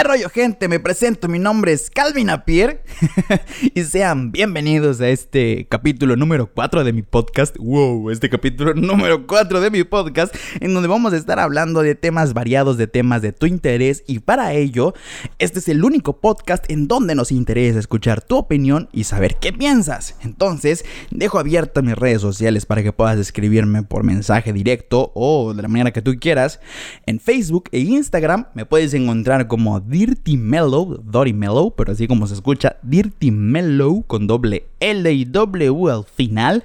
¿Qué rollo gente? Me presento, mi nombre es Calvin Apier y sean bienvenidos a este capítulo número 4 de mi podcast. Wow, este capítulo número 4 de mi podcast en donde vamos a estar hablando de temas variados, de temas de tu interés y para ello, este es el único podcast en donde nos interesa escuchar tu opinión y saber qué piensas. Entonces, dejo abiertas mis redes sociales para que puedas escribirme por mensaje directo o de la manera que tú quieras. En Facebook e Instagram me puedes encontrar como Dirty Mellow, Dory Mellow, pero así como se escucha, Dirty Mellow con doble L y W al final.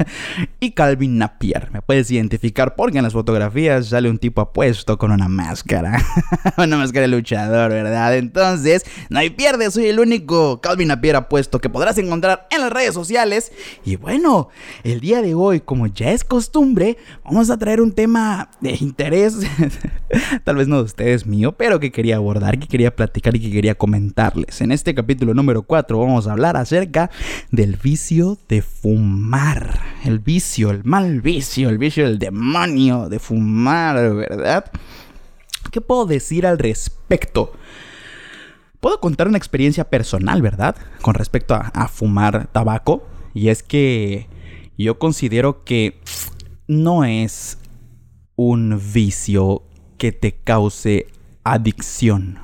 y Calvin Napier. Me puedes identificar porque en las fotografías sale un tipo apuesto con una máscara. una máscara de luchador, ¿verdad? Entonces, no hay pierde, soy el único Calvin Napier apuesto que podrás encontrar en las redes sociales. Y bueno, el día de hoy, como ya es costumbre, vamos a traer un tema de interés, tal vez no de ustedes mío, pero que quería abordar que quería platicar y que quería comentarles. En este capítulo número 4 vamos a hablar acerca del vicio de fumar. El vicio, el mal vicio, el vicio del demonio de fumar, ¿verdad? ¿Qué puedo decir al respecto? Puedo contar una experiencia personal, ¿verdad? Con respecto a, a fumar tabaco. Y es que yo considero que no es un vicio que te cause adicción.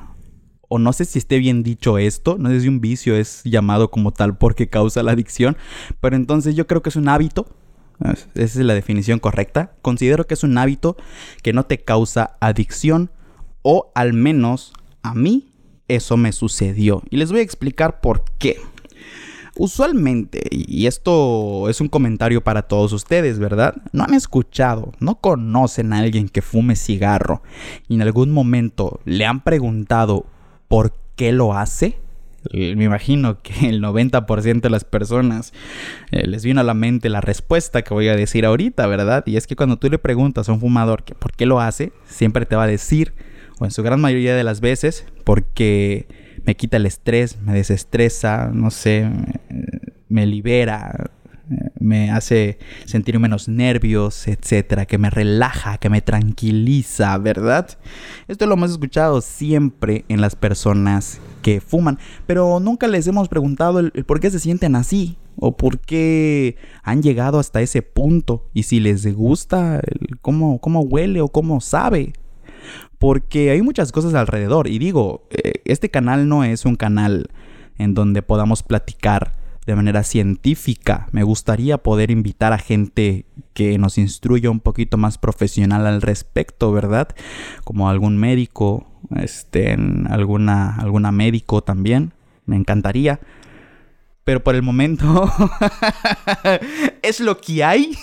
O no sé si esté bien dicho esto, no sé si un vicio es llamado como tal porque causa la adicción, pero entonces yo creo que es un hábito, esa es la definición correcta, considero que es un hábito que no te causa adicción o al menos a mí eso me sucedió y les voy a explicar por qué. Usualmente, y esto es un comentario para todos ustedes, ¿verdad? No han escuchado, no conocen a alguien que fume cigarro y en algún momento le han preguntado por qué lo hace. Me imagino que el 90% de las personas eh, les vino a la mente la respuesta que voy a decir ahorita, ¿verdad? Y es que cuando tú le preguntas a un fumador que por qué lo hace, siempre te va a decir, o en su gran mayoría de las veces, porque me quita el estrés, me desestresa, no sé, me, libera, me hace sentir menos nervios, etcétera, que me relaja, que me tranquiliza, ¿verdad? Esto lo hemos escuchado siempre en las personas que fuman, pero nunca les hemos preguntado el, por qué se sienten así o por qué han llegado hasta ese punto y si les gusta cómo, cómo huele o cómo sabe porque hay muchas cosas alrededor. Y digo, eh, este canal no es un canal en donde podamos platicar de manera científica. Me gustaría poder invitar a gente que nos instruya un poquito más profesional al respecto, ¿verdad? Como algún médico, este, alguna, alguna médico también. Me encantaría. Pero por el momento es lo que hay.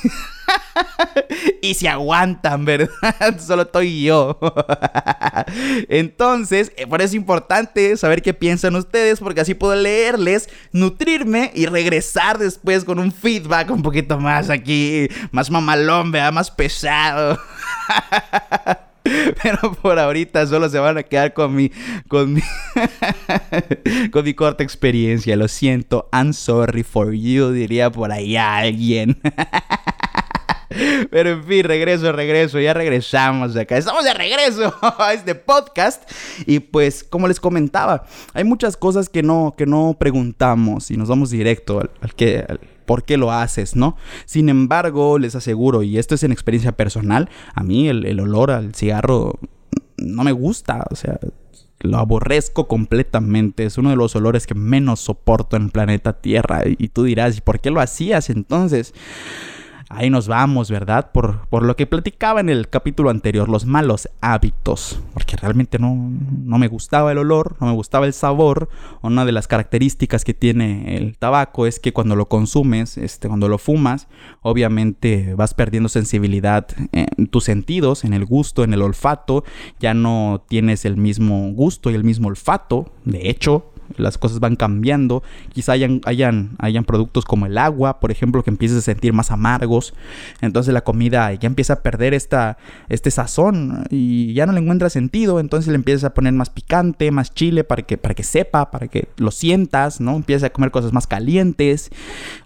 y se aguantan, ¿verdad? Solo estoy yo. Entonces, eh, por eso es importante saber qué piensan ustedes, porque así puedo leerles, nutrirme y regresar después con un feedback un poquito más aquí, más mamalón, más pesado. Pero por ahorita solo se van a quedar con mi, con mi, corta experiencia. Lo siento, I'm sorry for you, diría por ahí alguien. Pero en fin, regreso, regreso, ya regresamos acá. Estamos de regreso a este podcast. Y pues, como les comentaba, hay muchas cosas que no, que no preguntamos y nos vamos directo al, que... por qué lo haces, ¿no? Sin embargo, les aseguro, y esto es en experiencia personal, a mí el, olor al cigarro no me gusta, o sea, lo aborrezco completamente. Es uno de los olores que menos soporto en el planeta Tierra. Y tú dirás, ¿y por qué lo hacías entonces? Ahí nos vamos, ¿verdad? Por, por, lo que platicaba en el capítulo anterior, los malos hábitos. Porque realmente no, no me gustaba el olor, no me gustaba el sabor. Una de las características que tiene el tabaco es que cuando lo consumes, este, cuando lo fumas, obviamente vas perdiendo sensibilidad en tus sentidos, en el gusto, en el olfato. Ya no tienes el mismo gusto y el mismo olfato. De hecho, las cosas van cambiando, quizá hayan, hayan, hayan productos como el agua, por ejemplo, que empieces a sentir más amargos, entonces la comida ya empieza a perder esta, este sazón y ya no le encuentra sentido, entonces le empiezas a poner más picante, más chile para que, para que sepa, para que lo sientas, ¿no? Empiezas a comer cosas más calientes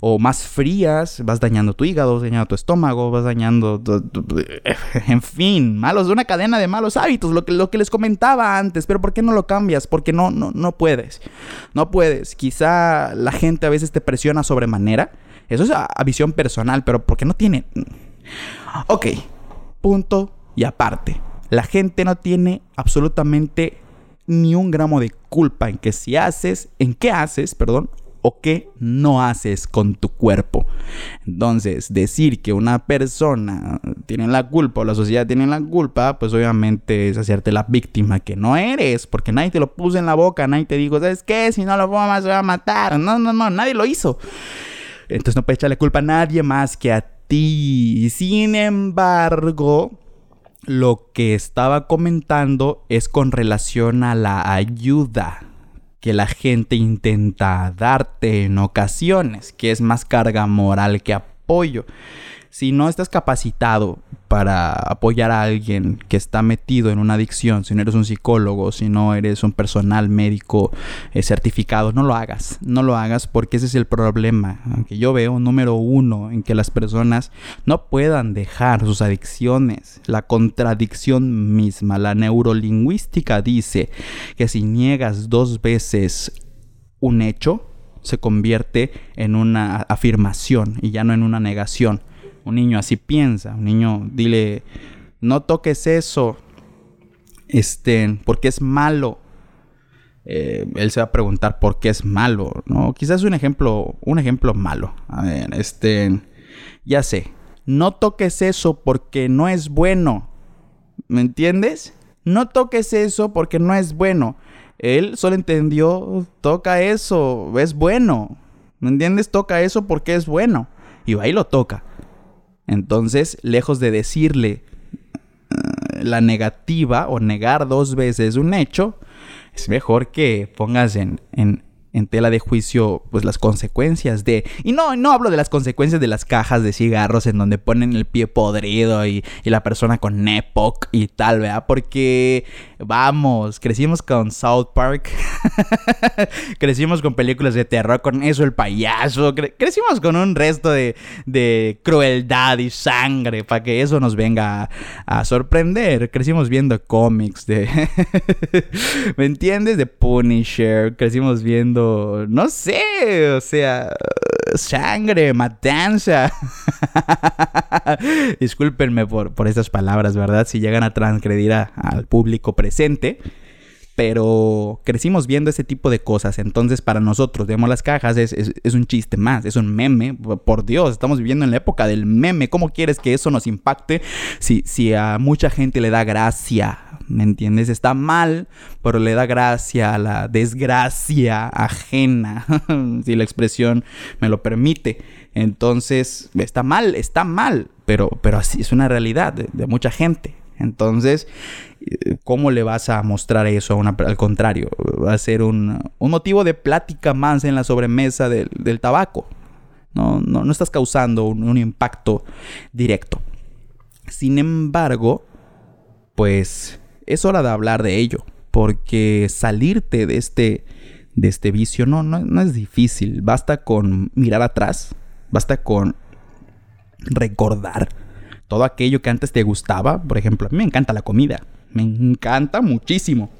o más frías, vas dañando tu hígado, vas dañando tu estómago, vas dañando, en fin, malos, una cadena de malos hábitos, lo que, lo que les comentaba antes, pero ¿por qué no lo cambias? Porque no, no, no puedes, no puedes, quizá la gente a veces te presiona sobremanera, eso es a, visión personal, pero porque no tiene... Ok, punto y aparte. La gente no tiene absolutamente ni un gramo de culpa en que si haces, en qué haces, perdón, o qué no haces con tu cuerpo. Entonces, decir que una persona tiene la culpa o la sociedad tiene la culpa, pues obviamente es hacerte la víctima que no eres, porque nadie te lo puso en la boca, nadie te dijo, ¿sabes qué? Si no lo más se va a matar. No, no, no, nadie lo hizo. Entonces no puedes echarle culpa a nadie más que a ti. Sin embargo, lo que estaba comentando es con relación a la ayuda que la gente intenta darte en ocasiones, que es más carga moral que apoyo si no estás capacitado para apoyar a alguien que está metido en una adicción, si no eres un psicólogo, si no eres un personal médico eh, certificado, no lo hagas, no lo hagas porque ese es el problema que yo veo número uno en que las personas no puedan dejar sus adicciones, la contradicción misma, la neurolingüística dice que si niegas dos veces un hecho, se convierte en una afirmación y ya no en una negación. Un niño así piensa. Un niño, dile, no toques eso, este, porque es malo. Eh, él se va a preguntar por qué es malo, ¿no? Quizás un ejemplo, un ejemplo malo. A ver, este, ya sé, no toques eso porque no es bueno. ¿Me entiendes? No toques eso porque no es bueno. Él solo entendió, toca eso, es bueno. ¿Me entiendes? Toca eso porque es bueno. Y va y lo toca. Entonces, lejos de decirle eh, la negativa o negar dos veces un hecho, es mejor que pongas en, en, en tela de juicio pues las consecuencias de y no no hablo de las consecuencias de las cajas de cigarros en donde ponen el pie podrido y, y la persona con EPOC y tal ¿verdad? porque vamos crecimos con South Park crecimos con películas de terror con eso el payaso crecimos con un resto de, de crueldad y sangre para que eso nos venga a, a sorprender crecimos viendo cómics de ¿me entiendes? de Punisher crecimos viendo no sé, o sea, sangre, matanza. Discúlpenme por, por estas palabras, ¿verdad? Si llegan a transgredir al público presente pero crecimos viendo ese tipo de cosas. Entonces, para nosotros, vemos las cajas, es, un chiste más, es un meme. Por Dios, estamos viviendo en la época del meme. ¿Cómo quieres que eso nos impacte si, si a mucha gente le da gracia? ¿Me entiendes? Está mal, pero le da gracia a la desgracia ajena, si la expresión me lo permite. Entonces, está mal, está mal, pero, pero así es una realidad de mucha gente. Entonces, ¿cómo le vas a mostrar eso a una, al contrario? Va a ser un, motivo de plática más en la sobremesa del, tabaco. No, no, estás causando un, impacto directo. Sin embargo, pues es hora de hablar de ello. Porque salirte de este, de este vicio no, no, no es difícil. Basta con mirar atrás. Basta con recordar todo aquello que antes te gustaba. Por ejemplo, a mí me encanta la comida. Me encanta muchísimo.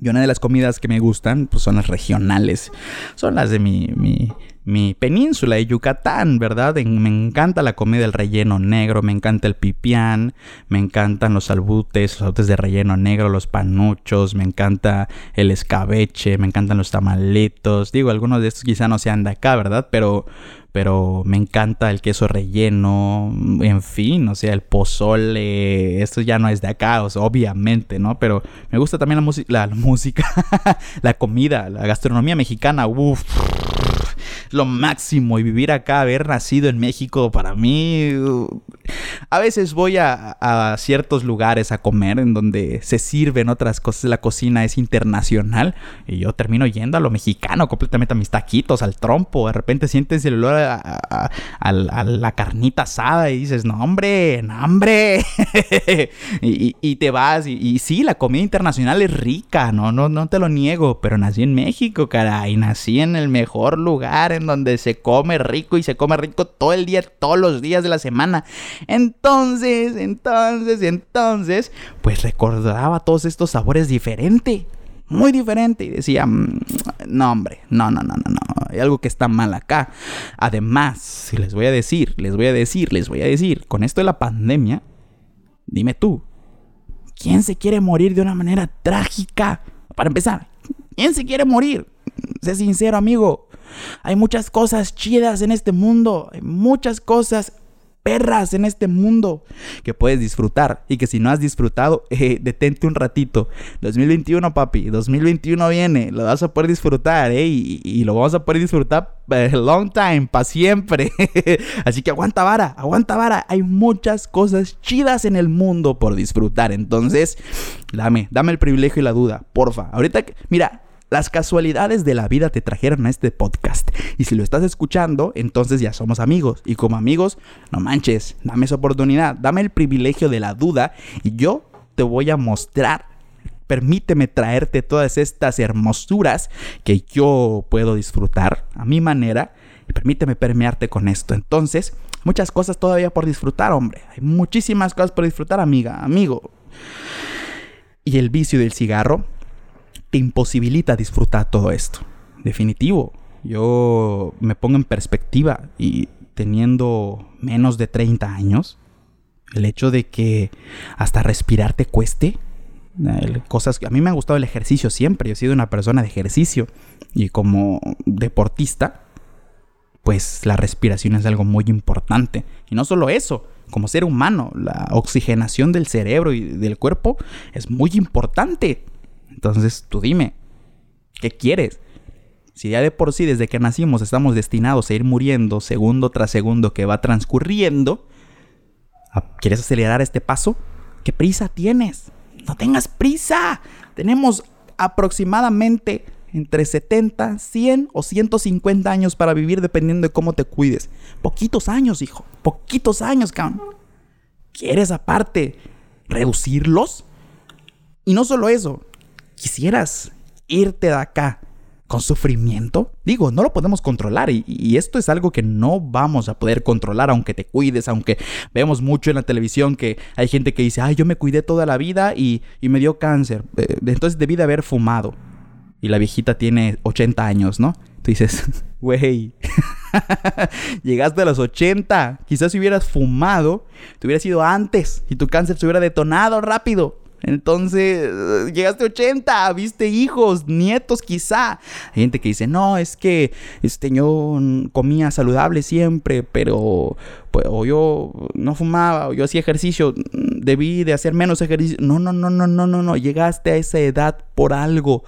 Y una de las comidas que me gustan pues, son las regionales. Son las de mi, mi, mi península de Yucatán, ¿verdad? Me encanta la comida del relleno negro, me encanta el pipián, me encantan los albutes, los albutes de relleno negro, los panuchos, me encanta el escabeche, me encantan los tamalitos. Digo, algunos de estos quizá no sean de acá, ¿verdad? Pero, pero me encanta el queso relleno, en fin, o sea, el pozole, esto ya no es de acá, obviamente, ¿no? Pero me gusta también la, la, la música, la comida, la gastronomía mexicana, uff lo máximo y vivir acá, haber nacido en México, para mí, A veces voy a, a, ciertos lugares a comer en donde se sirven otras cosas, la cocina es internacional y yo termino yendo a lo mexicano, completamente a mis taquitos, al trompo, de repente sientes el olor a, la carnita asada y dices, no hombre, no hombre, y, te vas y, y, sí, la comida internacional es rica, no, no, no te lo niego, pero nací en México, caray, nací en el mejor lugar en donde se come rico y se come rico todo el día, todos los días de la semana. Entonces, entonces, entonces, pues recordaba todos estos sabores diferentes. Muy diferente. Y decía, mm, no, hombre, no, no, no, no, no. Hay algo que está mal acá. Además, les voy a decir, les voy a decir, les voy a decir, con esto de la pandemia, dime tú, ¿quién se quiere morir de una manera trágica? Para empezar, ¿quién se quiere morir? Sé sincero, amigo. Hay muchas cosas chidas en este mundo. Hay muchas cosas perras en este mundo que puedes disfrutar y que si no has disfrutado, eh, detente un ratito. 2021, papi, 2021 viene, lo vas a poder disfrutar, eh, y, lo vamos a poder disfrutar eh, long time, para siempre. Así que aguanta vara, aguanta vara. Hay muchas cosas chidas en el mundo por disfrutar. Entonces, dame, dame el privilegio y la duda, porfa. Ahorita, mira, las casualidades de la vida te trajeron a este podcast. Y si lo estás escuchando, entonces ya somos amigos. Y como amigos, no manches, dame esa oportunidad, dame el privilegio de la duda y yo te voy a mostrar. Permíteme traerte todas estas hermosuras que yo puedo disfrutar a mi manera y permíteme permearte con esto. Entonces, muchas cosas todavía por disfrutar, hombre. Hay muchísimas cosas por disfrutar, amiga, amigo. Y el vicio del cigarro imposibilita disfrutar todo esto. Definitivo. Yo me pongo en perspectiva y teniendo menos de 30 años, el hecho de que hasta respirar te cueste, cosas que a mí me ha gustado el ejercicio siempre, yo he sido una persona de ejercicio y como deportista, pues la respiración es algo muy importante. Y no solo eso, como ser humano, la oxigenación del cerebro y del cuerpo es muy importante. Entonces, tú dime, ¿qué quieres? Si ya de por sí desde que nacimos estamos destinados a ir muriendo segundo tras segundo que va transcurriendo, ¿quieres acelerar este paso? ¿Qué prisa tienes? No tengas prisa. Tenemos aproximadamente entre 70, 100 o 150 años para vivir dependiendo de cómo te cuides. Poquitos años, hijo. Poquitos años, cabrón. ¿Quieres aparte reducirlos? Y no solo eso, quisieras irte de acá con sufrimiento? Digo, no lo podemos controlar y, esto es algo que no vamos a poder controlar aunque te cuides, aunque vemos mucho en la televisión que hay gente que dice, ay, yo me cuidé toda la vida y, me dio cáncer, eh, entonces debí de haber fumado. Y la viejita tiene 80 años, ¿no? Tú dices, güey, llegaste a los 80, quizás si hubieras fumado, te hubiera sido antes y tu cáncer se hubiera detonado rápido. Entonces, llegaste a 80, viste hijos, nietos quizá. Hay gente que dice, no, es que este, yo comía saludable siempre, pero pues, o yo no fumaba, o yo hacía ejercicio, debí de hacer menos ejercicio. No, no, no, no, no, no, no, llegaste a esa edad por algo.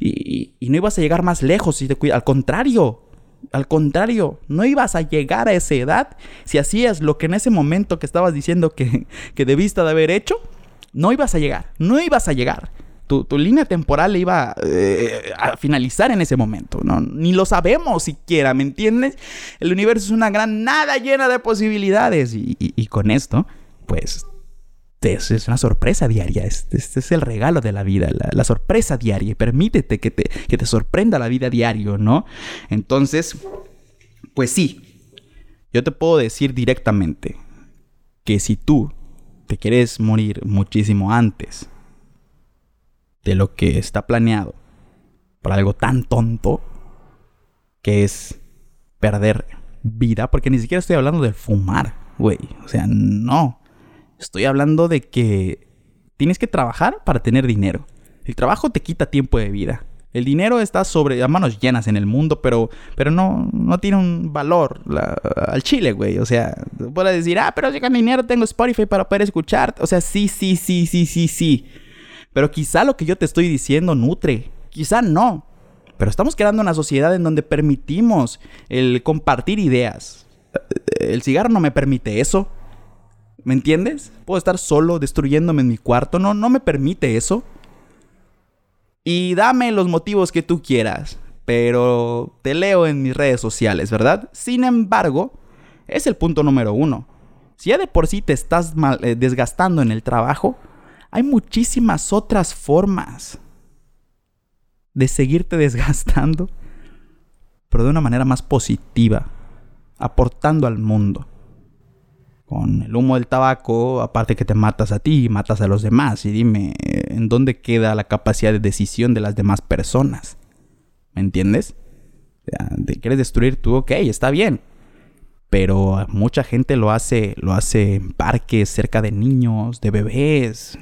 Y, no ibas a llegar más lejos si te cuidas. Al contrario, al contrario, no ibas a llegar a esa edad si hacías lo que en ese momento que estabas diciendo que, que debiste de haber hecho no ibas a llegar, no ibas a llegar. Tu, línea temporal iba eh, a finalizar en ese momento. Ni lo sabemos siquiera, ¿me entiendes? El universo es una gran nada llena de posibilidades. Y, con esto, pues, es, una sorpresa diaria. Este, es el regalo de la vida, la, sorpresa diaria. Y permítete que te, que te sorprenda la vida diario, ¿no? Entonces, pues sí, yo te puedo decir directamente que si tú te quieres morir muchísimo antes de lo que está planeado por algo tan tonto que es perder vida, porque ni siquiera estoy hablando de fumar, güey, o sea, no. Estoy hablando de que tienes que trabajar para tener dinero. El trabajo te quita tiempo de vida. El dinero está sobre a manos llenas en el mundo, pero, pero no, no tiene un valor al chile, güey. O sea, puedes decir, ah, pero si con dinero tengo Spotify para poder escuchar. O sea, sí, sí, sí, sí, sí, sí. Pero quizá lo que yo te estoy diciendo nutre. Quizá no. Pero estamos creando una sociedad en donde permitimos el compartir ideas. El cigarro no me permite eso. ¿Me entiendes? Puedo estar solo destruyéndome en mi cuarto. No, no me permite eso. Y dame los motivos que tú quieras. Pero te leo en mis redes sociales, ¿verdad? Sin embargo, es el punto número uno. Si ya de por sí te estás eh, desgastando en el trabajo, hay muchísimas otras formas de seguirte desgastando, pero de una manera más positiva, aportando al mundo. Con el humo del tabaco, aparte que te matas a ti, matas a los demás. Y dime, ¿en dónde queda la capacidad de decisión de las demás personas? ¿Me entiendes? ¿Te quieres destruir tú? Ok, está bien. Pero mucha gente lo hace, lo hace en parques, cerca de niños, de bebés,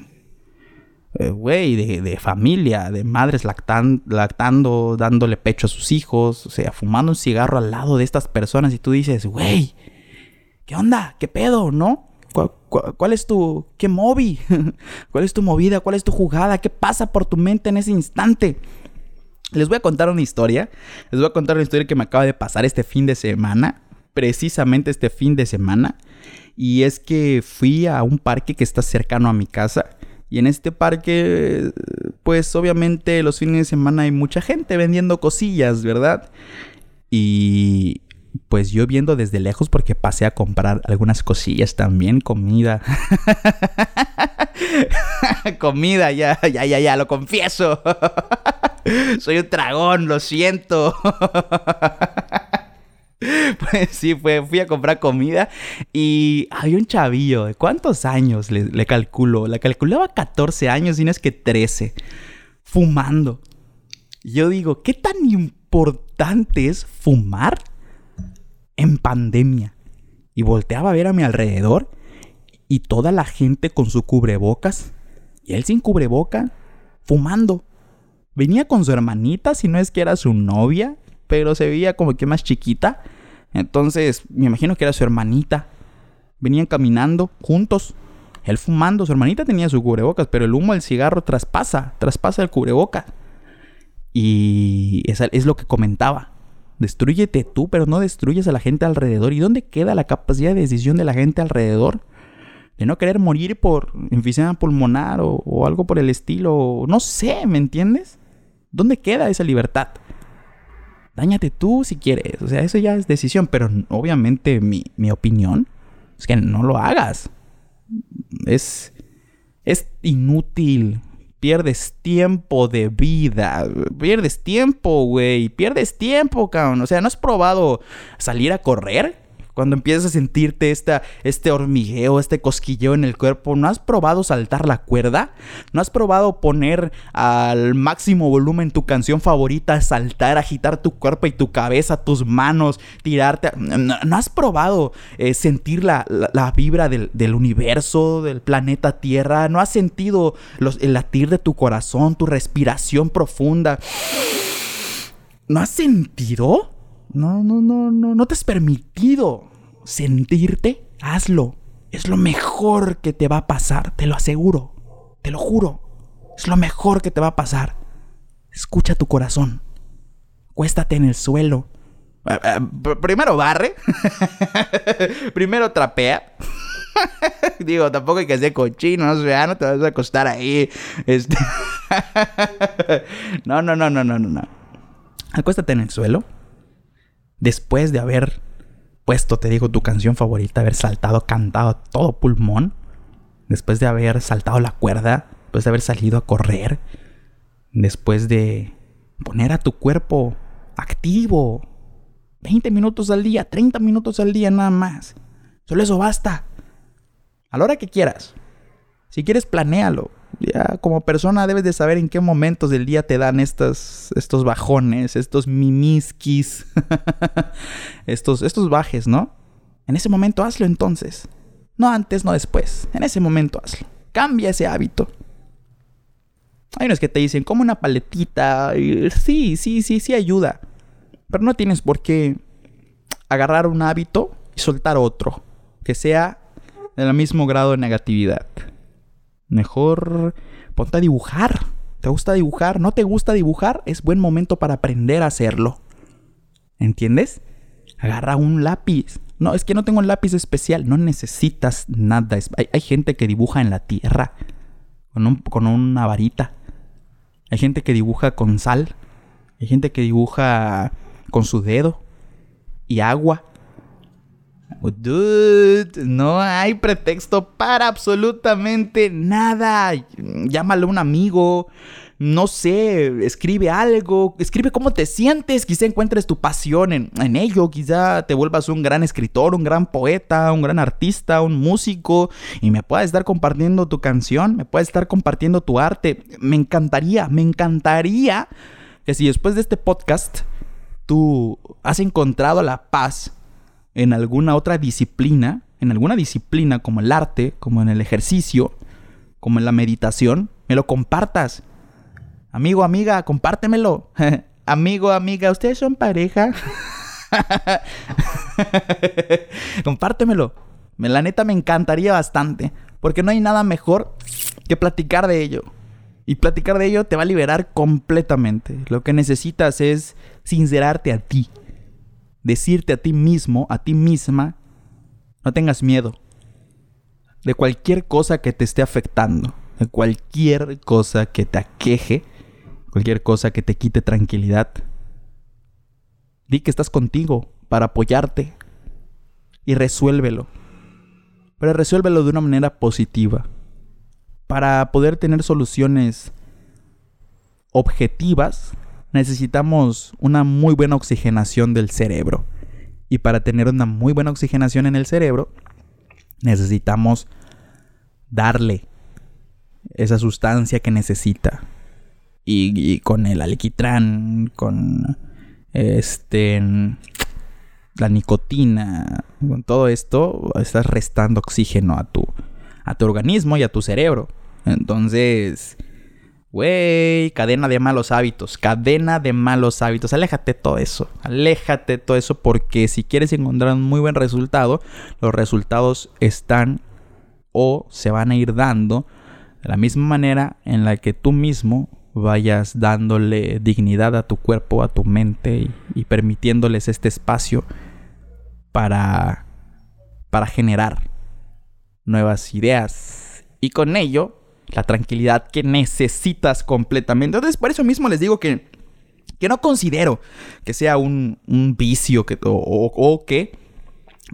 eh, güey, de, familia, de madres lactando, dándole pecho a sus hijos, o sea, fumando un cigarro al lado de estas personas y tú dices, güey, ¿qué onda? ¿Qué pedo? ¿No? ¿Cuál, es tu, qué movi? ¿Cuál es tu movida? ¿Cuál es tu jugada? ¿Qué pasa por tu mente en ese instante? Les voy a contar una historia. Les voy a contar una historia que me acaba de pasar este fin de semana. Precisamente este fin de semana. Y es que fui a un parque que está cercano a mi casa. Y en este parque, pues obviamente los fines de semana hay mucha gente vendiendo cosillas, ¿verdad? Y pues yo viendo desde lejos porque pasé a comprar algunas cosillas también, comida. comida, ya, ya, ya, ya, lo confieso. Soy un dragón, lo siento. Pues sí, fue, fui a comprar comida y había un chavillo, ¿de cuántos años le, le calculo? Le calculaba 14 años y no es que 13, fumando. Yo digo, ¿qué tan importante es fumar en pandemia? Y volteaba a ver a mi alrededor y toda la gente con su cubrebocas y él sin cubreboca, fumando. Venía con su hermanita, si no es que era su novia, pero se veía como que más chiquita. Entonces, me imagino que era su hermanita. Venían caminando juntos. Él fumando, su hermanita tenía su cubrebocas, pero el humo del cigarro traspasa, traspasa el cubrebocas. Y es, es lo que comentaba. Destruyete tú, pero no destruyes a la gente alrededor. ¿Y dónde queda la capacidad de decisión de la gente alrededor? De no querer morir por enfisema pulmonar o, algo por el estilo. No sé, ¿me entiendes? ¿Dónde queda esa libertad? Dáñate tú si quieres. O sea, eso ya es decisión. Pero obviamente mi, opinión es que no lo hagas. Es, es inútil. Pierdes tiempo de vida. Pierdes tiempo, güey. Pierdes tiempo, cabrón. O sea, ¿no has probado salir a correr? Cuando empiezas a sentirte esta, este hormigueo, este cosquilleo en el cuerpo, ¿no has probado saltar la cuerda? ¿No has probado poner al máximo volumen tu canción favorita, saltar, agitar tu cuerpo y tu cabeza, tus manos, tirarte? ¿No, has probado eh, sentir la, vibra del, universo, del planeta Tierra? ¿No has sentido el latir de tu corazón, tu respiración profunda? ¿No has sentido? No, no, no, no, no te has permitido sentirte, hazlo. Es lo mejor que te va a pasar, te lo aseguro, te lo juro. Es lo mejor que te va a pasar. Escucha tu corazón. Cuéstate en el suelo. Eh, eh, primero barre. Primero trapea. Digo, tampoco hay que ser cochino, no sea, no te vas a acostar ahí. Este... no, no, no, no, no, no. Acuéstate en el suelo. Después de haber puesto, te digo, tu canción favorita, haber saltado, cantado todo pulmón, después de haber saltado la cuerda, después de haber salido a correr, después de poner a tu cuerpo activo, 20 minutos al día, 30 minutos al día nada más. Solo eso basta. A la hora que quieras. Si quieres, planéalo. Ya como persona debes de saber en qué momentos del día te dan estos, estos bajones, estos mimiskis, estos, estos bajes, ¿no? En ese momento hazlo entonces. No antes, no después. En ese momento hazlo. Cambia ese hábito. Hay unos que te dicen, como una paletita. Sí, sí, sí, sí ayuda. Pero no tienes por qué agarrar un hábito y soltar otro. Que sea del mismo grado de negatividad. Mejor ponte a dibujar. ¿Te gusta dibujar? ¿No te gusta dibujar? Es buen momento para aprender a hacerlo. ¿Entiendes? Agarra un lápiz, No, es que no tengo un lápiz especial. No necesitas nada. Hay, gente que dibuja en la tierra con, con una varita. Hay gente que dibuja con sal. Hay gente que dibuja con su dedo y agua. Dude, no hay pretexto para absolutamente nada. Llámalo a un amigo. No sé, escribe algo, escribe cómo te sientes, quizá encuentres tu pasión en, ello, quizá te vuelvas un gran escritor, un gran poeta, un gran artista, un músico y me puedas estar compartiendo tu canción, me puedes estar compartiendo tu arte. Me encantaría, me encantaría que si después de este podcast tú has encontrado la paz en alguna otra disciplina, en alguna disciplina como el arte, como en el ejercicio, como en la meditación, me lo compartas. Amigo, amiga, compártemelo. Amigo, amiga, ¿ustedes son pareja? Compártemelo. La neta me encantaría bastante. Porque no hay nada mejor que platicar de ello. Y platicar de ello te va a liberar completamente. Lo que necesitas es sincerarte a ti. Decirte a ti mismo, a ti misma, no tengas miedo. De cualquier cosa que te esté afectando. De cualquier cosa que te aqueje. Cualquier cosa que te quite tranquilidad. Di que estás contigo para apoyarte. Y resuélvelo. Pero resuélvelo de una manera positiva para poder tener soluciones objetivas, necesitamos una muy buena oxigenación del cerebro. Y para tener una muy buena oxigenación en el cerebro, necesitamos darle esa sustancia que necesita. Y, con el alquitrán, con este la nicotina, con todo esto, estás restando oxígeno a tu, a tu organismo y a tu cerebro. Entonces, güey, cadena de malos hábitos, cadena de malos hábitos. Aléjate de todo eso, aléjate todo eso porque si quieres encontrar un muy buen resultado, los resultados están o se van a ir dando de la misma manera en la que tú mismo vayas dándole dignidad a tu cuerpo, a tu mente y, permitiéndoles este espacio para, para generar nuevas ideas. Y con ello la tranquilidad que necesitas completamente. Entonces, por eso mismo les digo que, que no considero que sea un, vicio que, o, que...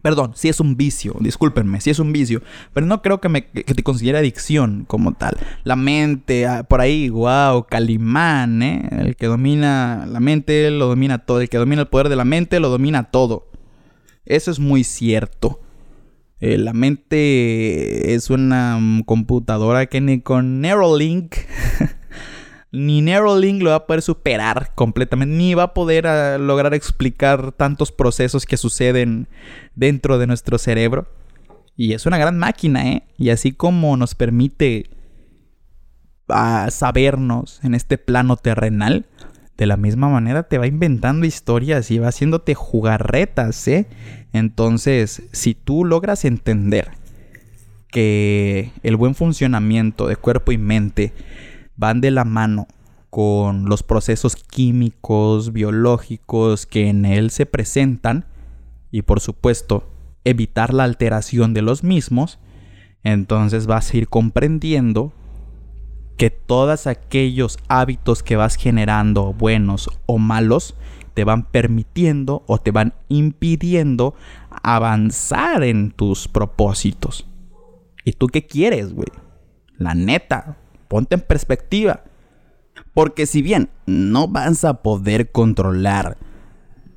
Perdón, si es un vicio, discúlpenme, si es un vicio, pero no creo que, me, que te considere adicción como tal. La mente, ah, por ahí, wow, Calimán, ¿eh? El que domina la mente lo domina todo, el que domina el poder de la mente lo domina todo. Eso es muy cierto. Eh, la mente es una mm, computadora que ni con Neuralink ni Neuralink lo va a poder superar completamente, ni va a poder ah, lograr explicar tantos procesos que suceden dentro de nuestro cerebro. Y es una gran máquina, ¿eh? Y así como nos permite ah, sabernos en este plano terrenal, de la misma manera te va inventando historias y va haciéndote jugarretas, ¿eh? Entonces, si tú logras entender que el buen funcionamiento de cuerpo y mente van de la mano con los procesos químicos, biológicos que en él se presentan y por supuesto evitar la alteración de los mismos, entonces vas a ir comprendiendo que todos aquellos hábitos que vas generando, buenos o malos, te van permitiendo o te van impidiendo avanzar en tus propósitos. ¿Y tú qué quieres, güey? La neta, ponte en perspectiva. Porque si bien no vas a poder controlar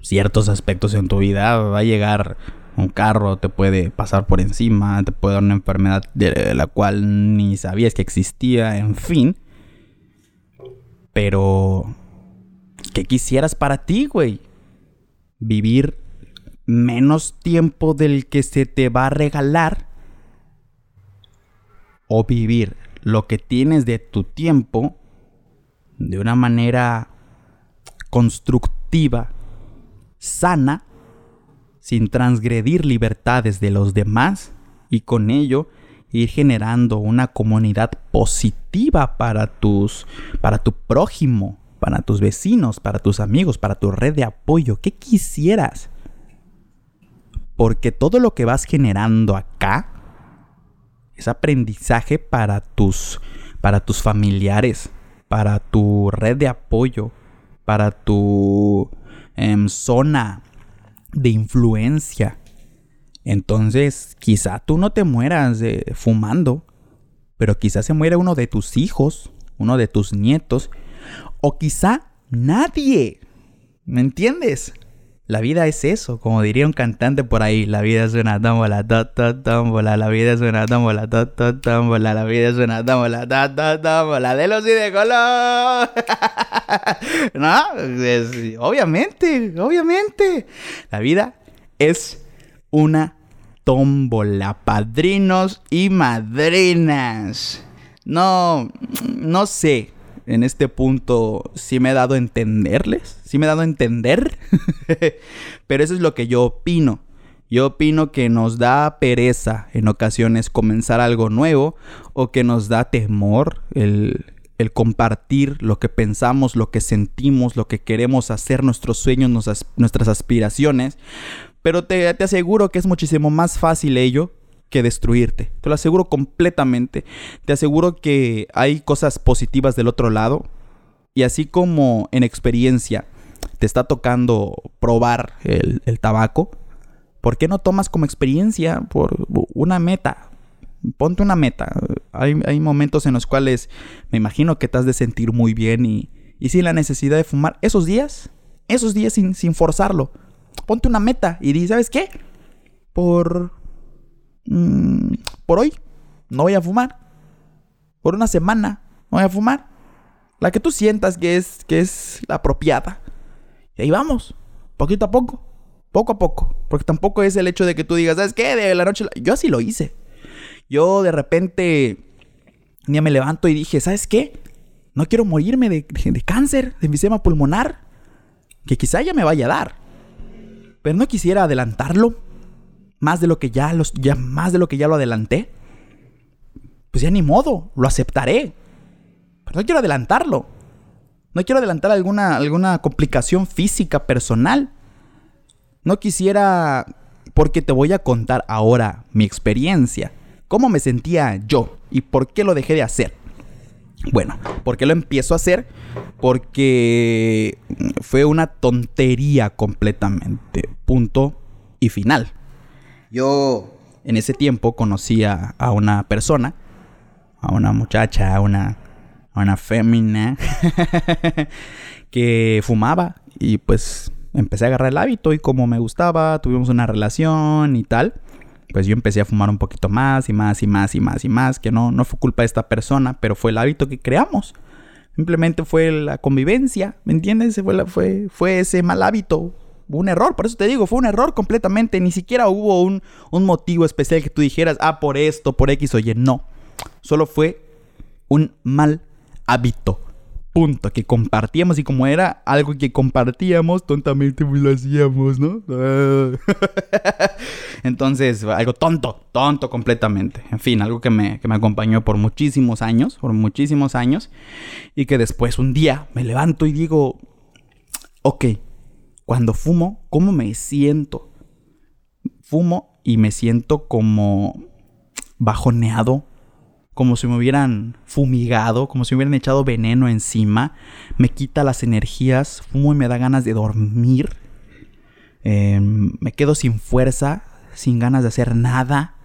ciertos aspectos en tu vida, va a llegar un carro te puede pasar por encima, te puede dar una enfermedad de la cual ni sabías que existía, en fin. Pero, ¿qué quisieras para ti, güey? Vivir menos tiempo del que se te va a regalar. O vivir lo que tienes de tu tiempo de una manera constructiva, sana sin transgredir libertades de los demás y con ello ir generando una comunidad positiva para tus para tu prójimo, para tus vecinos, para tus amigos, para tu red de apoyo, ¿qué quisieras? Porque todo lo que vas generando acá es aprendizaje para tus, para tus familiares, para tu red de apoyo, para tu em, zona de influencia. Entonces, quizá tú no te mueras fumando, pero quizá se muere uno de tus hijos, uno de tus nietos, o quizá nadie. ¿Me entiendes? La vida es eso, como diría un cantante por ahí, la vida es una tómbola, ta, ta, tómbola, la vida es una tómbola, ta, ta, tómbola, la vida es una tómbola, ta, ta, tómbola, de los y de color. no, obviamente, obviamente. La vida es una tómbola, padrinos y madrinas. No, no sé, en este punto sí me he dado a entenderles, sí me he dado a entender, pero eso es lo que yo opino. Yo opino que nos da pereza en ocasiones comenzar algo nuevo o que nos da temor el, compartir lo que pensamos, lo que sentimos, lo que queremos hacer, nuestros sueños, nuestras aspiraciones. Pero te, te aseguro que es muchísimo más fácil ello que destruirte. Te lo aseguro completamente. Te aseguro que hay cosas positivas del otro lado. Y así como en experiencia te está tocando probar el, tabaco, ¿por qué no tomas como experiencia por una meta? Ponte una meta. Hay, momentos en los cuales me imagino que te has de sentir muy bien y, y sin la necesidad de fumar. Esos días, esos días sin, sin forzarlo. Ponte una meta y di, ¿sabes qué? Por Mm, por hoy no voy a fumar. Por una semana no voy a fumar. La que tú sientas que es, que es la apropiada. Y ahí vamos, poquito a poco, poco a poco. Porque tampoco es el hecho de que tú digas, ¿sabes qué? De la noche... Yo así lo hice. Yo de repente ya me levanto y dije, ¿sabes qué? No quiero morirme de, de cáncer, de enfisema pulmonar. Que quizá ya me vaya a dar. Pero no quisiera adelantarlo más de lo que ya los ya más de lo que ya lo adelanté. Pues ya ni modo, lo aceptaré. Pero no quiero adelantarlo. No quiero adelantar alguna alguna complicación física personal. No quisiera porque te voy a contar ahora mi experiencia, cómo me sentía yo y por qué lo dejé de hacer. Bueno, ¿por qué lo empiezo a hacer? Porque fue una tontería completamente. Punto y final. Yo en ese tiempo conocía a una persona, a una muchacha, a una, a una fémina, que fumaba y pues empecé a agarrar el hábito y como me gustaba, tuvimos una relación y tal, pues yo empecé a fumar un poquito más y más y más y más y más, que no, no fue culpa de esta persona, pero fue el hábito que creamos. Simplemente fue la convivencia, ¿me entiendes? Fue, fue, fue ese mal hábito un error, por eso te digo, fue un error completamente. Ni siquiera hubo un, un motivo especial que tú dijeras, ah, por esto, por X o Y. No. Solo fue un mal hábito. Punto. Que compartíamos y como era algo que compartíamos, tontamente pues lo hacíamos, ¿no? Entonces, algo tonto, tonto completamente. En fin, algo que me, que me acompañó por muchísimos años, por muchísimos años. Y que después un día me levanto y digo, ok, cuando fumo, ¿cómo me siento? Fumo y me siento como bajoneado, como si me hubieran fumigado, como si me hubieran echado veneno encima. Me quita las energías, fumo y me da ganas de dormir. Em, me quedo sin fuerza, sin ganas de hacer nada.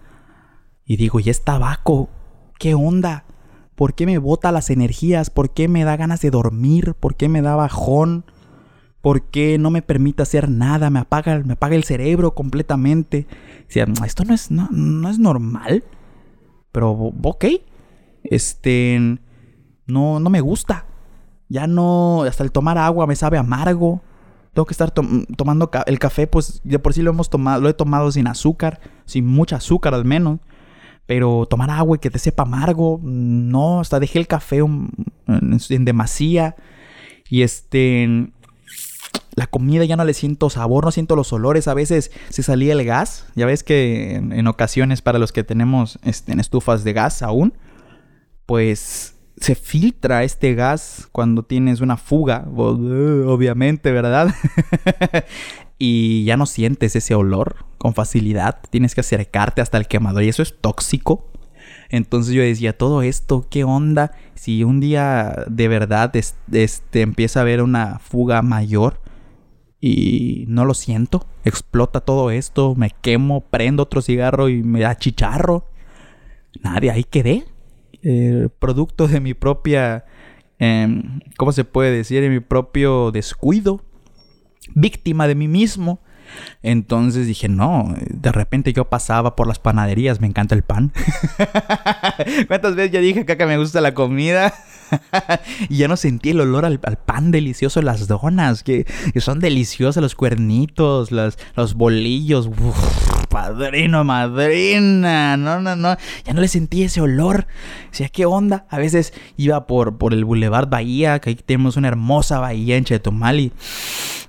Y digo, ¿y es tabaco? ¿Qué onda? ¿Por qué me bota las energías? ¿Por qué me da ganas de dormir? ¿Por qué me da bajón? ¿Por qué no me permite hacer nada? Me apaga, me apaga el cerebro completamente. Decía, esto no es, no, no es normal. Pero, ok. Este. No, no me gusta. Ya no. Hasta el tomar agua me sabe amargo. Tengo que estar tomando el café, pues de por sí lo hemos tomado, lo he tomado sin azúcar, sin mucha azúcar al menos. Pero tomar agua y que te sepa amargo, no, hasta dejé el café en, en demasía. Y este, la comida ya no le siento sabor, no siento los olores. A veces se salía el gas. Ya ves que en, ocasiones para los que tenemos este, en estufas de gas aún, pues se filtra este gas cuando tienes una fuga, obviamente, ¿verdad? y ya no sientes ese olor con facilidad. Tienes que acercarte hasta el quemador y eso es tóxico. Entonces yo decía, todo esto, ¿qué onda? Si un día de verdad este, empieza a haber una fuga mayor y no lo siento, explota todo esto, me quemo, prendo otro cigarro y me da chicharro. Nadie, ahí quedé. Producto de mi propia, em, ¿cómo se puede decir? De mi propio descuido. Víctima de mí mismo. Entonces dije, no, de repente yo pasaba por las panaderías, me encanta el pan. ¿Cuántas veces ya dije que acá me gusta la comida? y ya no sentí el olor al, pan delicioso, las donas, que, son deliciosas, los cuernitos, los, los bolillos. Padrino, madrina. No, no, no. Ya no le sentí ese olor. Decía, ¿qué onda? A veces iba por, por el Boulevard Bahía, que ahí tenemos una hermosa bahía en Chetumal y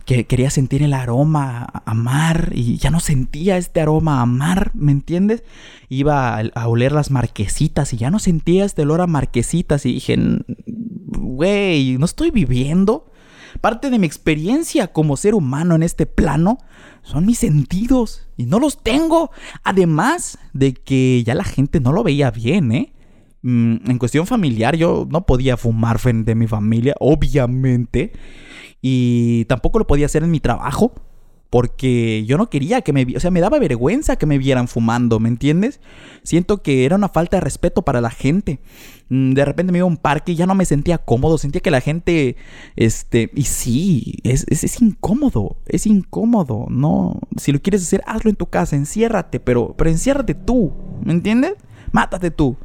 que quería sentir el aroma a mar y ya no sentía este aroma a mar, ¿me entiendes? Iba a, oler las marquesitas y ya no sentía este olor a marquesitas y dije, güey, no estoy viviendo. Parte de mi experiencia como ser humano en este plano son mis sentidos y no los tengo. Además de que ya la gente no lo veía bien, ¿eh? Mm, en cuestión familiar yo no podía fumar frente a mi familia, obviamente. Y tampoco lo podía hacer en mi trabajo. Porque yo no quería que me... O sea, me daba vergüenza que me vieran fumando, ¿me entiendes? Siento que era una falta de respeto para la gente. Mm, de repente me iba a un parque y ya no me sentía cómodo. Sentía que la gente... Este... Y sí, es, es, es incómodo. Es incómodo. No... Si lo quieres hacer, hazlo en tu casa. Enciérrate. Pero, pero enciérrate tú. ¿Me entiendes? Mátate tú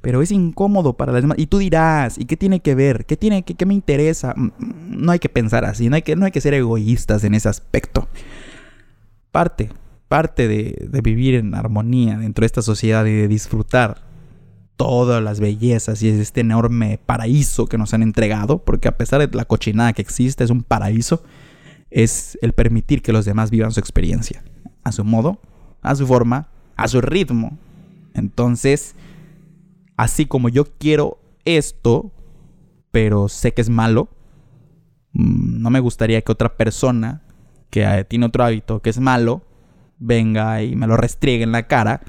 pero es incómodo para las demás. Y tú dirás, ¿y qué tiene que ver? ¿Qué, tiene, qué, me interesa? Mm, no hay que pensar así, no hay que, no hay que ser egoístas en ese aspecto. Parte, parte de, de vivir en armonía dentro de esta sociedad y de disfrutar todas las bellezas y este enorme paraíso que nos han entregado, porque a pesar de la cochinada que existe, es un paraíso, es el permitir que los demás vivan su experiencia, a su modo, a su forma, a su ritmo. Entonces, así como yo quiero esto, pero sé que es malo, mm, no me gustaría que otra persona que eh, tiene otro hábito que es malo venga y me lo restriegue en la cara.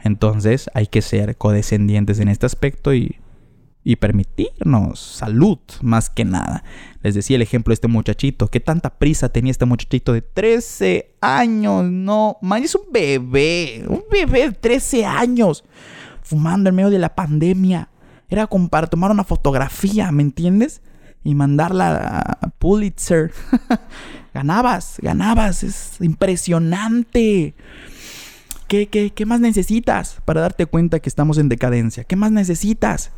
Entonces hay que ser codescendientes en este aspecto y, y permitirnos salud más que nada. Les decía el ejemplo de este muchachito. ¿Qué tanta prisa tenía este muchachito de 13 años? No, man, es un bebé. Un bebé de 13 años fumando en medio de la pandemia. Era para tomar una fotografía, ¿me entiendes? Y mandarla a Pulitzer. ganabas, ganabas. Es impresionante. ¿Qué, qué, qué más necesitas para darte cuenta que estamos en decadencia? ¿Qué más necesitas?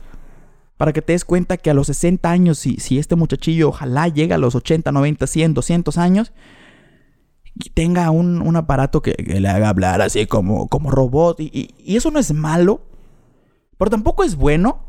Para que te des cuenta que a los 60 años, si, si este muchachillo ojalá llega a los 80, 90, 100, 200 años, y tenga un, aparato que, le haga hablar así como, como robot. y, eso no es malo pero tampoco es bueno.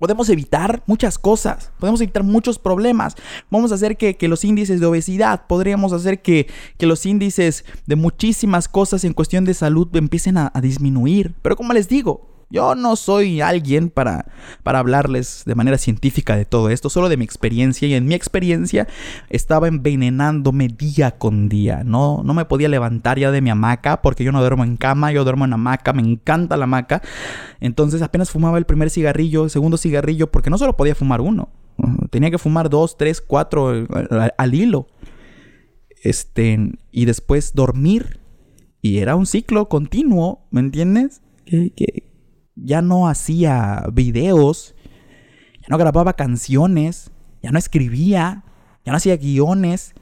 Podemos evitar muchas cosas, podemos evitar muchos problemas. Vamos a hacer que, los índices de obesidad, podríamos hacer que, los índices de muchísimas cosas en cuestión de salud empiecen a disminuir. Pero como les digo, yo no soy alguien para, para hablarles de manera científica de todo esto, solo de mi experiencia. Y en mi experiencia estaba envenenándome día con día. No, no me podía levantar ya de mi hamaca porque yo no duermo en cama, yo duermo en hamaca, me encanta la hamaca. Entonces apenas fumaba el primer cigarrillo, el segundo cigarrillo, porque no solo podía fumar uno. Tenía que fumar dos, tres, cuatro eh, al, hilo. Este, y después dormir. Y era un ciclo continuo, ¿me entiendes? Ya no hacía videos, ya no grababa canciones, ya no escribía, ya no hacía guiones,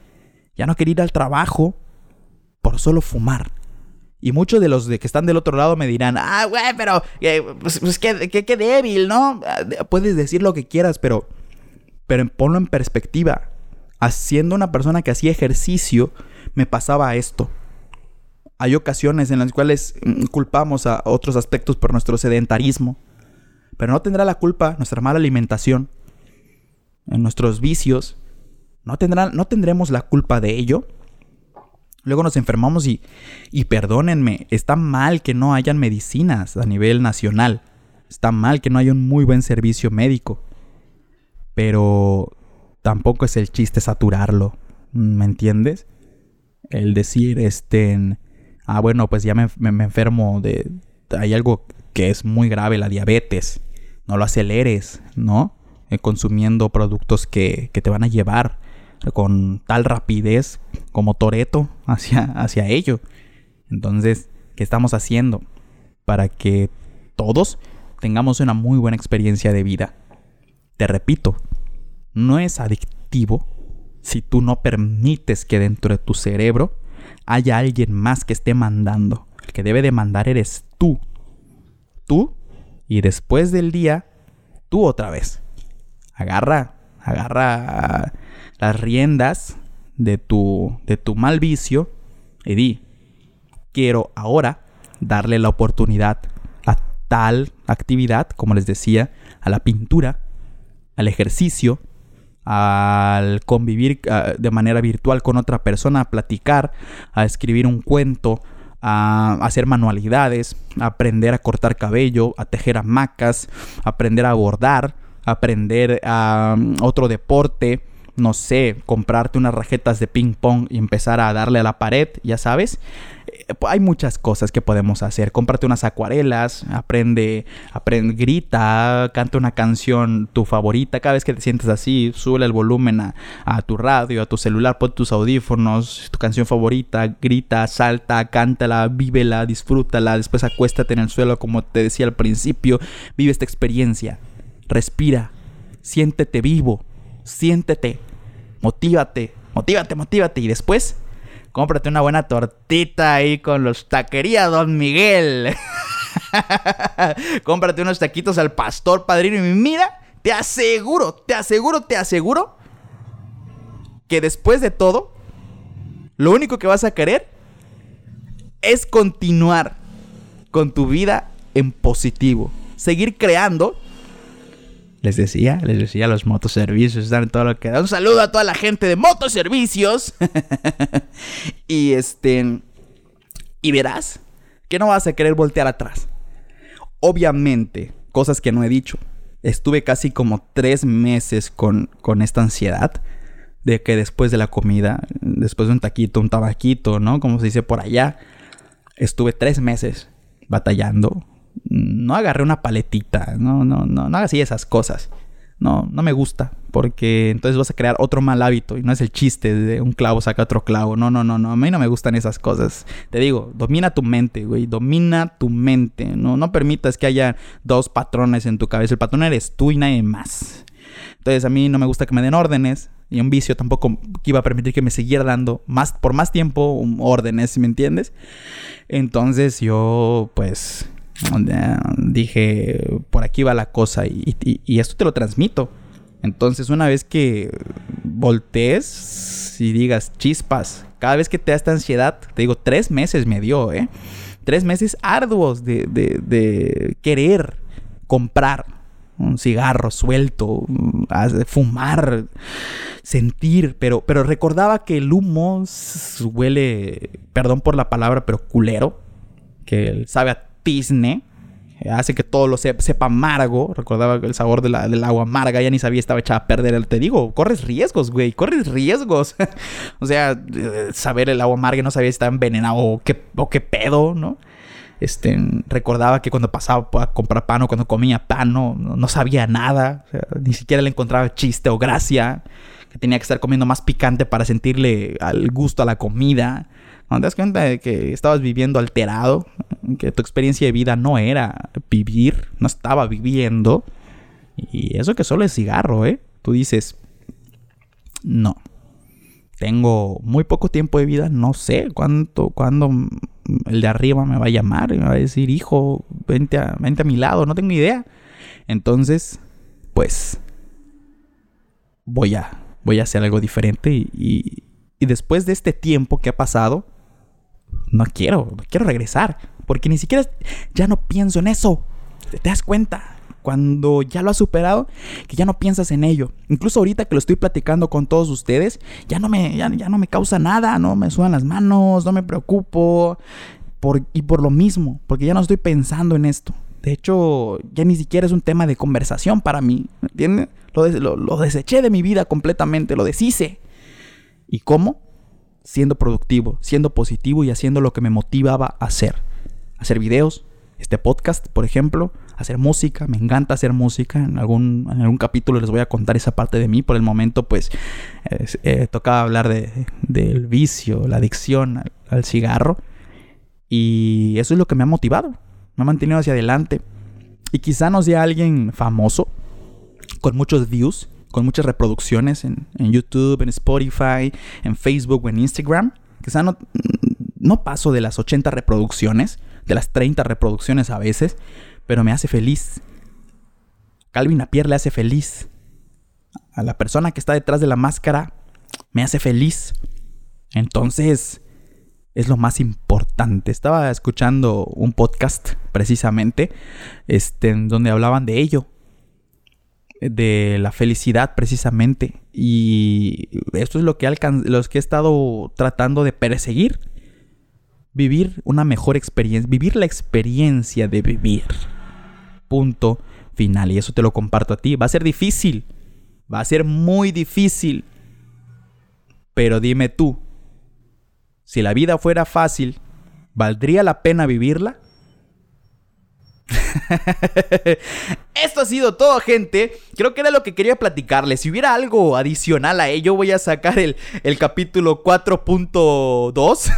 ya no quería ir al trabajo por solo fumar. Y muchos de los de que están del otro lado me dirán, ah, güey, pero eh, pues, pues qué, qué, débil, ¿no? Puedes decir lo que quieras, pero, pero ponlo en perspectiva. Haciendo una persona que hacía ejercicio, me pasaba esto hay ocasiones en las cuales mm, culpamos a otros aspectos por nuestro sedentarismo, pero no tendrá la culpa nuestra mala alimentación, en nuestros vicios, no, no tendremos la culpa de ello. Luego nos enfermamos y, y perdónenme, está mal que no hayan medicinas a nivel nacional, está mal que no haya un muy buen servicio médico, pero tampoco es el chiste saturarlo, ¿me entiendes? El decir, este, ah, bueno, pues ya me, enfermo de, hay algo que es muy grave, la diabetes. No lo aceleres, ¿no? Eh, consumiendo productos que, que, te van a llevar con tal rapidez como Toreto hacia, hacia ello. Entonces, ¿qué estamos haciendo? Para que todos tengamos una muy buena experiencia de vida. Te repito, no es adictivo si tú no permites que dentro de tu cerebro haya alguien más que esté mandando. El que debe de mandar eres tú. Tú y después del día, tú otra vez. Agarra, agarra las riendas de tu, de tu mal vicio y di, quiero ahora darle la oportunidad a tal actividad, como les decía, a la pintura, al ejercicio, al convivir ah, de manera virtual con otra persona, a platicar, a escribir un cuento, a hacer manualidades, a aprender a cortar cabello, a tejer hamacas, a aprender a bordar, a aprender a otro deporte, no sé, comprarte unas raquetas de ping pong y empezar a darle a la pared, ya sabes. Hay muchas cosas que podemos hacer. Cómprate unas acuarelas, aprende, aprende, grita, canta una canción tu favorita. Cada vez que te sientes así, sube el volumen a, tu radio, a tu celular, pon tus audífonos, tu canción favorita, grita, salta, cántala, vívela, disfrútala. Después acuéstate en el suelo, como te decía al principio. Vive esta experiencia. Respira. Siéntete vivo. Siéntete. Motívate. Motívate, motívate. Y después cómprate una buena tortita ahí con los taquería Don Miguel. cómprate unos taquitos al pastor padrino y mira, te aseguro, te aseguro, te aseguro que después de todo, lo único que vas a querer es continuar con tu vida en positivo. Seguir creando les decía, les decía, los motoservicios están en todo lo que da. Un saludo a toda la gente de motoservicios. y este. Y verás que no vas a querer voltear atrás. Obviamente, cosas que no he dicho. Estuve casi como tres meses con, con esta ansiedad de que después de la comida, después de un taquito, un tabaquito, ¿no? Como se dice por allá, estuve tres meses batallando, no agarré una paletita, no, no, no, no hagas así esas cosas. No, no me gusta, porque entonces vas a crear otro mal hábito y no es el chiste de un clavo saca otro clavo. No, no, no, no, a mí no me gustan esas cosas. Te digo, domina tu mente, güey, domina tu mente. No, no permitas que haya dos patrones en tu cabeza. El patrón eres tú y nadie más. Entonces a mí no me gusta que me den órdenes y un vicio tampoco iba a permitir que me siguiera dando más por más tiempo órdenes, ¿me entiendes? Entonces yo pues dije, por aquí va la cosa y, esto te lo transmito. Entonces, una vez que voltees y digas chispas, cada vez que te da esta ansiedad, te digo, tres meses me dio, ¿eh? Tres meses arduos de, de querer comprar un cigarro suelto, fumar, sentir, pero, pero recordaba que el humo huele, perdón por la palabra, pero culero, que sabe a tizne. Hace que todo lo sepa, amargo. Recordaba el sabor del agua amarga. Ya ni sabía, estaba echada a perder. Te digo, corres riesgos, güey. Corres riesgos. o sea, saber el agua amarga no sabía si estaba envenenado o qué, o qué pedo, ¿no? Este, recordaba que cuando pasaba a comprar pan o cuando comía pan no, no sabía nada. ni siquiera le encontraba chiste o gracia. Que tenía que estar comiendo más picante para sentirle al gusto a la comida. Cuando te das cuenta de que estabas viviendo alterado, que tu experiencia de vida no era vivir, no estaba viviendo, y eso que solo es cigarro, ¿eh? Tú dices, no, tengo muy poco tiempo de vida, no sé cuánto, cuándo el de arriba me va a llamar y me va a decir, hijo, vente a, vente a mi lado, no tengo idea. Entonces, pues, voy a, voy a hacer algo diferente y, y después de este tiempo que ha pasado, no quiero, no quiero regresar. Porque ni siquiera ya no pienso en eso. ¿Te das cuenta? Cuando ya lo has superado, que ya no piensas en ello. Incluso ahorita que lo estoy platicando con todos ustedes, ya no me, ya, no me causa nada, no me sudan las manos, no me preocupo. Y por lo mismo, porque ya no estoy pensando en esto. De hecho, ya ni siquiera es un tema de conversación para mí. ¿Entiendes? Lo, lo deseché de mi vida completamente, lo deshice. ¿Y cómo? Siendo productivo, siendo positivo y haciendo lo que me motivaba a hacer. Hacer videos, este podcast, por ejemplo, hacer música, me encanta hacer música, en algún, en algún capítulo les voy a contar esa parte de mí, por el momento pues eh, tocaba hablar de, del vicio, la adicción al, cigarro. Y eso es lo que me ha motivado, me ha mantenido hacia adelante. Y quizá no sea alguien famoso, con muchos views, con muchas reproducciones en, YouTube, en Spotify, en Facebook o en Instagram, quizá no, no paso de las 80 reproducciones, de las 30 reproducciones a veces, pero me hace feliz. Calvin Apier le hace feliz. A la persona que está detrás de la máscara me hace feliz. Entonces, es lo más importante. Estaba escuchando un podcast precisamente, este, en donde hablaban de ello, de la felicidad precisamente. Y esto es lo que, los que he estado tratando de perseguir vivir una mejor experiencia, vivir la experiencia de vivir. Punto final. Y eso te lo comparto a ti. Va a ser difícil. Va a ser muy difícil. Pero dime tú, si la vida fuera fácil, ¿valdría la pena vivirla? Esto ha sido todo, gente. Creo que era lo que quería platicarles. Si hubiera algo adicional a ello, voy a sacar el, capítulo 4.2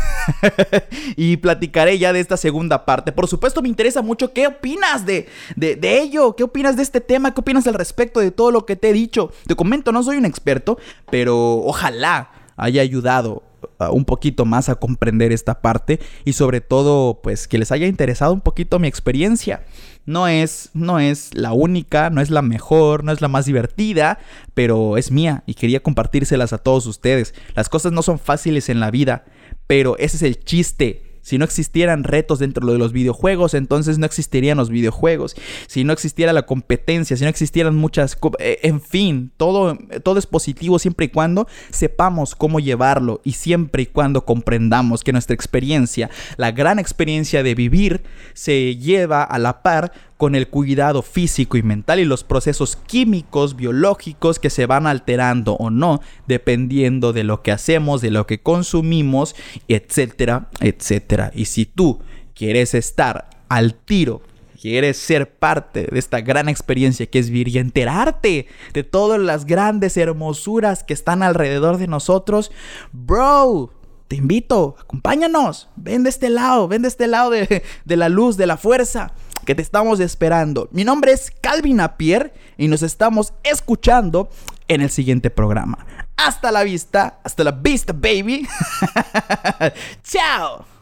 y platicaré ya de esta segunda parte. Por supuesto, me interesa mucho qué opinas de, de, ello, qué opinas de este tema, qué opinas al respecto de todo lo que te he dicho. Te comento, no soy un experto, pero ojalá haya ayudado un poquito más a comprender esta parte y sobre todo pues que les haya interesado un poquito mi experiencia. No es, no es la única, no es la mejor, no es la más divertida, pero es mía y quería compartírselas a todos ustedes. Las cosas no son fáciles en la vida, pero ese es el chiste si no existieran retos dentro de los videojuegos, entonces no existirían los videojuegos. Si no existiera la competencia, si no existieran muchas... Eh, en fin, todo, todo es positivo siempre y cuando sepamos cómo llevarlo y siempre y cuando comprendamos que nuestra experiencia, la gran experiencia de vivir, se lleva a la par con el cuidado físico y mental y los procesos químicos, biológicos que se van alterando o no, dependiendo de lo que hacemos, de lo que consumimos, etcétera, etcétera. Y si tú quieres estar al tiro quieres ser parte de esta gran experiencia que es vivir enterarte de todas las grandes hermosuras que están alrededor de nosotros, bro, te invito, acompáñanos, ven de este lado, ven de este lado de, de la luz, de la fuerza que te estamos esperando. Mi nombre es Calvin Apier y nos estamos escuchando en el siguiente programa. Hasta la vista, hasta la vista, baby. Chao.